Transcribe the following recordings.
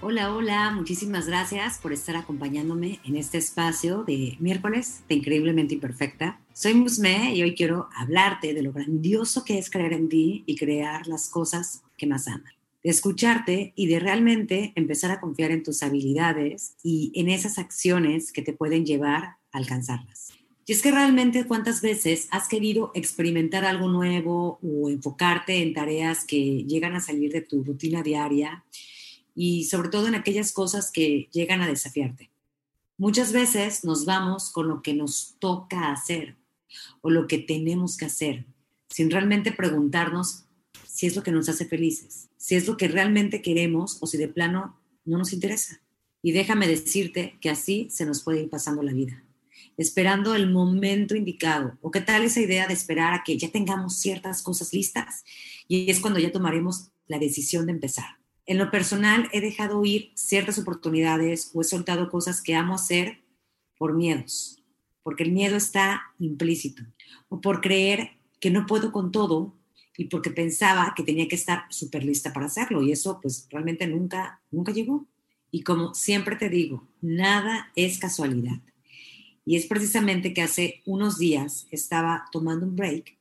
Hola, hola, muchísimas gracias por estar acompañándome en este espacio de miércoles de Increíblemente Imperfecta. Soy Musme y hoy quiero hablarte de lo grandioso que es creer en ti y crear las cosas que más amas. De escucharte y de realmente empezar a confiar en tus habilidades y en esas acciones que te pueden llevar a alcanzarlas. Y es que realmente cuántas veces has querido experimentar algo nuevo o enfocarte en tareas que llegan a salir de tu rutina diaria y sobre todo en aquellas cosas que llegan a desafiarte. Muchas veces nos vamos con lo que nos toca hacer o lo que tenemos que hacer, sin realmente preguntarnos si es lo que nos hace felices, si es lo que realmente queremos o si de plano no nos interesa. Y déjame decirte que así se nos puede ir pasando la vida, esperando el momento indicado. ¿O qué tal esa idea de esperar a que ya tengamos ciertas cosas listas? Y es cuando ya tomaremos la decisión de empezar. En lo personal, he dejado ir ciertas oportunidades o he soltado cosas que amo hacer por miedos, porque el miedo está implícito, o por creer que no puedo con todo y porque pensaba que tenía que estar súper lista para hacerlo y eso pues realmente nunca, nunca llegó. Y como siempre te digo, nada es casualidad. Y es precisamente que hace unos días estaba tomando un break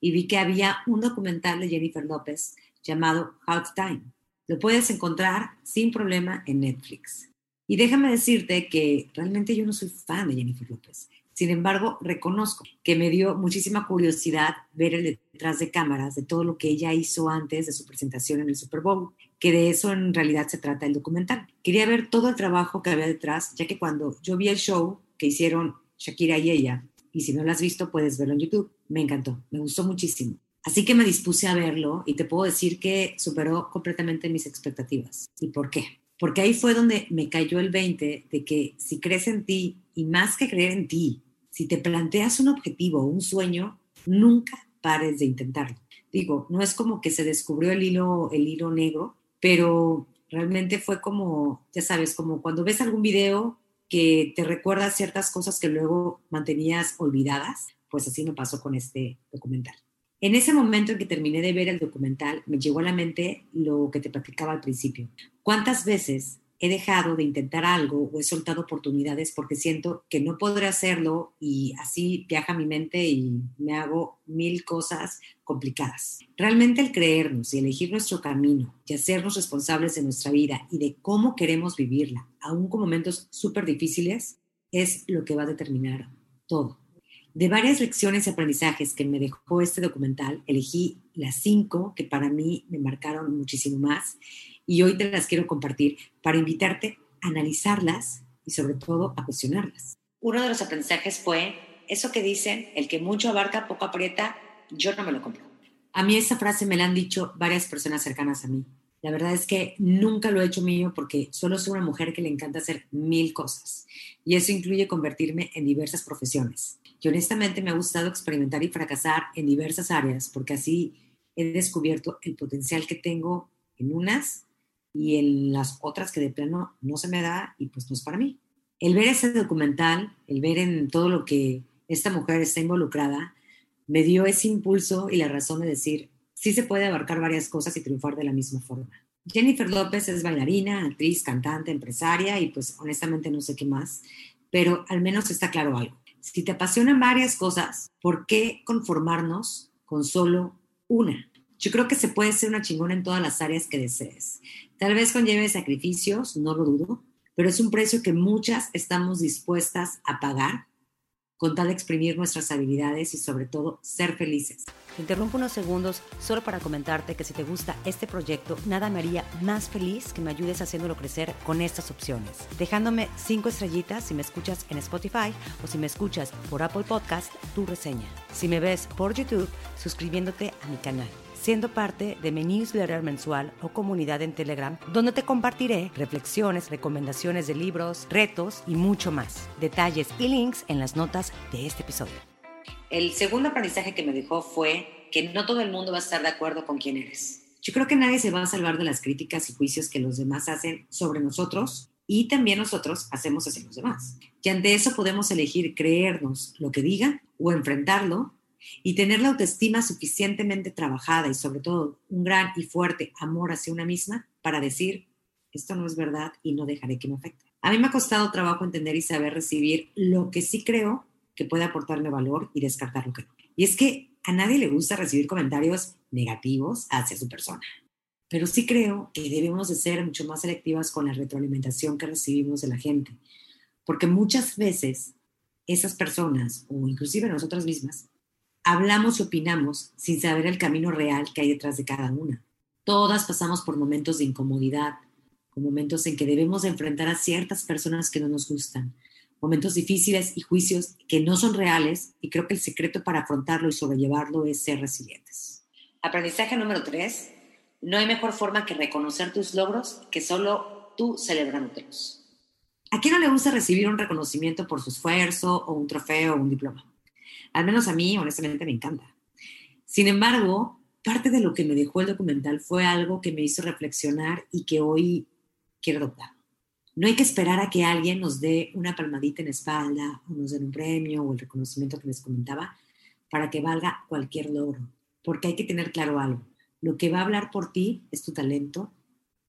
y vi que había un documental de Jennifer López llamado Hot Time lo puedes encontrar sin problema en Netflix. Y déjame decirte que realmente yo no soy fan de Jennifer López. Sin embargo, reconozco que me dio muchísima curiosidad ver el detrás de cámaras de todo lo que ella hizo antes de su presentación en el Super Bowl, que de eso en realidad se trata el documental. Quería ver todo el trabajo que había detrás, ya que cuando yo vi el show que hicieron Shakira y ella, y si no lo has visto, puedes verlo en YouTube, me encantó, me gustó muchísimo. Así que me dispuse a verlo y te puedo decir que superó completamente mis expectativas. ¿Y por qué? Porque ahí fue donde me cayó el 20 de que si crees en ti y más que creer en ti, si te planteas un objetivo un sueño, nunca pares de intentarlo. Digo, no es como que se descubrió el hilo, el hilo negro, pero realmente fue como, ya sabes, como cuando ves algún video que te recuerda ciertas cosas que luego mantenías olvidadas, pues así me pasó con este documental. En ese momento en que terminé de ver el documental, me llegó a la mente lo que te platicaba al principio. ¿Cuántas veces he dejado de intentar algo o he soltado oportunidades porque siento que no podré hacerlo y así viaja mi mente y me hago mil cosas complicadas. Realmente el creernos y elegir nuestro camino y hacernos responsables de nuestra vida y de cómo queremos vivirla, aún con momentos súper difíciles, es lo que va a determinar todo. De varias lecciones y aprendizajes que me dejó este documental, elegí las cinco que para mí me marcaron muchísimo más y hoy te las quiero compartir para invitarte a analizarlas y sobre todo a cuestionarlas. Uno de los aprendizajes fue eso que dicen, el que mucho abarca, poco aprieta, yo no me lo compro. A mí esa frase me la han dicho varias personas cercanas a mí. La verdad es que nunca lo he hecho mío porque solo soy una mujer que le encanta hacer mil cosas y eso incluye convertirme en diversas profesiones que honestamente me ha gustado experimentar y fracasar en diversas áreas, porque así he descubierto el potencial que tengo en unas y en las otras que de plano no se me da y pues no es para mí. El ver ese documental, el ver en todo lo que esta mujer está involucrada, me dio ese impulso y la razón de decir, sí se puede abarcar varias cosas y triunfar de la misma forma. Jennifer López es bailarina, actriz, cantante, empresaria y pues honestamente no sé qué más, pero al menos está claro algo si te apasionan varias cosas, ¿por qué conformarnos con solo una? Yo creo que se puede ser una chingona en todas las áreas que desees. Tal vez conlleve sacrificios, no lo dudo, pero es un precio que muchas estamos dispuestas a pagar con tal de exprimir nuestras habilidades y sobre todo ser felices. Te interrumpo unos segundos solo para comentarte que si te gusta este proyecto, nada me haría más feliz que me ayudes haciéndolo crecer con estas opciones. Dejándome cinco estrellitas si me escuchas en Spotify o si me escuchas por Apple Podcast, tu reseña. Si me ves por YouTube, suscribiéndote a mi canal siendo parte de mi newsletter mensual o comunidad en Telegram, donde te compartiré reflexiones, recomendaciones de libros, retos y mucho más. Detalles y links en las notas de este episodio. El segundo aprendizaje que me dejó fue que no todo el mundo va a estar de acuerdo con quién eres. Yo creo que nadie se va a salvar de las críticas y juicios que los demás hacen sobre nosotros y también nosotros hacemos hacia los demás. Y ante eso podemos elegir creernos lo que digan o enfrentarlo y tener la autoestima suficientemente trabajada y sobre todo un gran y fuerte amor hacia una misma para decir, esto no es verdad y no dejaré que me afecte. A mí me ha costado trabajo entender y saber recibir lo que sí creo que puede aportarme valor y descartar lo que no. Y es que a nadie le gusta recibir comentarios negativos hacia su persona. Pero sí creo que debemos de ser mucho más selectivas con la retroalimentación que recibimos de la gente. Porque muchas veces esas personas, o inclusive nosotras mismas, hablamos y opinamos sin saber el camino real que hay detrás de cada una. Todas pasamos por momentos de incomodidad, momentos en que debemos enfrentar a ciertas personas que no nos gustan, momentos difíciles y juicios que no son reales y creo que el secreto para afrontarlo y sobrellevarlo es ser resilientes. Aprendizaje número tres, no hay mejor forma que reconocer tus logros que solo tú celebrándotelos. ¿A quién no le gusta recibir un reconocimiento por su esfuerzo o un trofeo o un diploma? Al menos a mí, honestamente, me encanta. Sin embargo, parte de lo que me dejó el documental fue algo que me hizo reflexionar y que hoy quiero adoptar. No hay que esperar a que alguien nos dé una palmadita en la espalda o nos den un premio o el reconocimiento que les comentaba para que valga cualquier logro, porque hay que tener claro algo. Lo que va a hablar por ti es tu talento,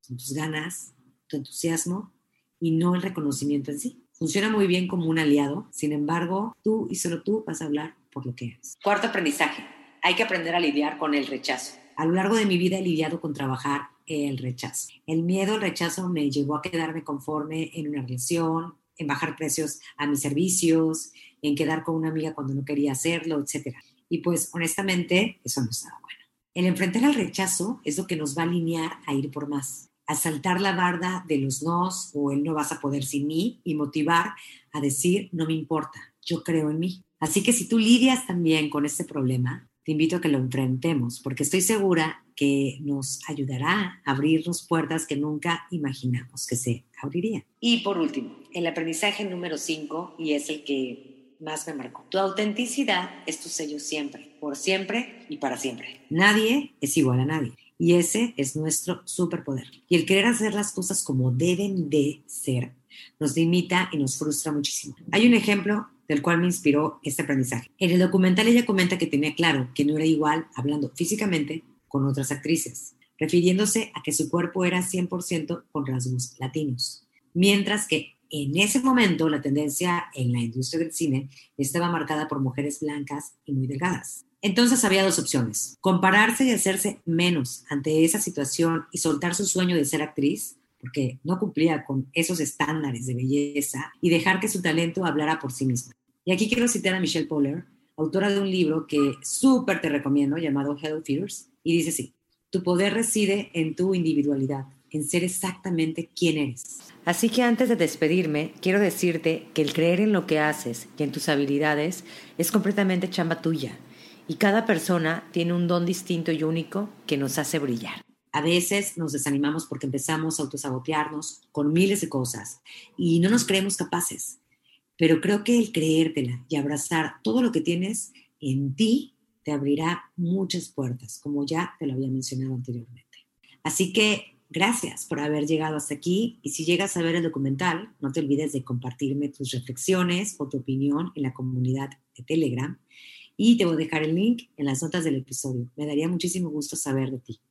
tus ganas, tu entusiasmo y no el reconocimiento en sí. Funciona muy bien como un aliado, sin embargo, tú y solo tú vas a hablar por lo que eres. Cuarto aprendizaje, hay que aprender a lidiar con el rechazo. A lo largo de mi vida he lidiado con trabajar el rechazo. El miedo al rechazo me llevó a quedarme conforme en una relación, en bajar precios a mis servicios, en quedar con una amiga cuando no quería hacerlo, etc. Y pues honestamente eso no estaba bueno. El enfrentar al rechazo es lo que nos va a alinear a ir por más, a saltar la barda de los nos o el no vas a poder sin mí y motivar a decir no me importa, yo creo en mí. Así que si tú lidias también con este problema, te invito a que lo enfrentemos, porque estoy segura que nos ayudará a abrirnos puertas que nunca imaginamos que se abrirían. Y por último, el aprendizaje número 5, y es el que más me marcó. Tu autenticidad es tu sello siempre, por siempre y para siempre. Nadie es igual a nadie. Y ese es nuestro superpoder. Y el querer hacer las cosas como deben de ser nos limita y nos frustra muchísimo. Hay un ejemplo del cual me inspiró este aprendizaje. En el documental ella comenta que tenía claro que no era igual hablando físicamente con otras actrices, refiriéndose a que su cuerpo era 100% con rasgos latinos, mientras que en ese momento la tendencia en la industria del cine estaba marcada por mujeres blancas y muy delgadas. Entonces había dos opciones, compararse y hacerse menos ante esa situación y soltar su sueño de ser actriz, porque no cumplía con esos estándares de belleza, y dejar que su talento hablara por sí misma. Y aquí quiero citar a Michelle Poller, autora de un libro que súper te recomiendo llamado Hell Fears, y dice así, tu poder reside en tu individualidad, en ser exactamente quién eres. Así que antes de despedirme, quiero decirte que el creer en lo que haces y en tus habilidades es completamente chamba tuya, y cada persona tiene un don distinto y único que nos hace brillar. A veces nos desanimamos porque empezamos a autosabotearnos con miles de cosas y no nos creemos capaces. Pero creo que el creértela y abrazar todo lo que tienes en ti te abrirá muchas puertas, como ya te lo había mencionado anteriormente. Así que gracias por haber llegado hasta aquí y si llegas a ver el documental, no te olvides de compartirme tus reflexiones o tu opinión en la comunidad de Telegram y te voy a dejar el link en las notas del episodio. Me daría muchísimo gusto saber de ti.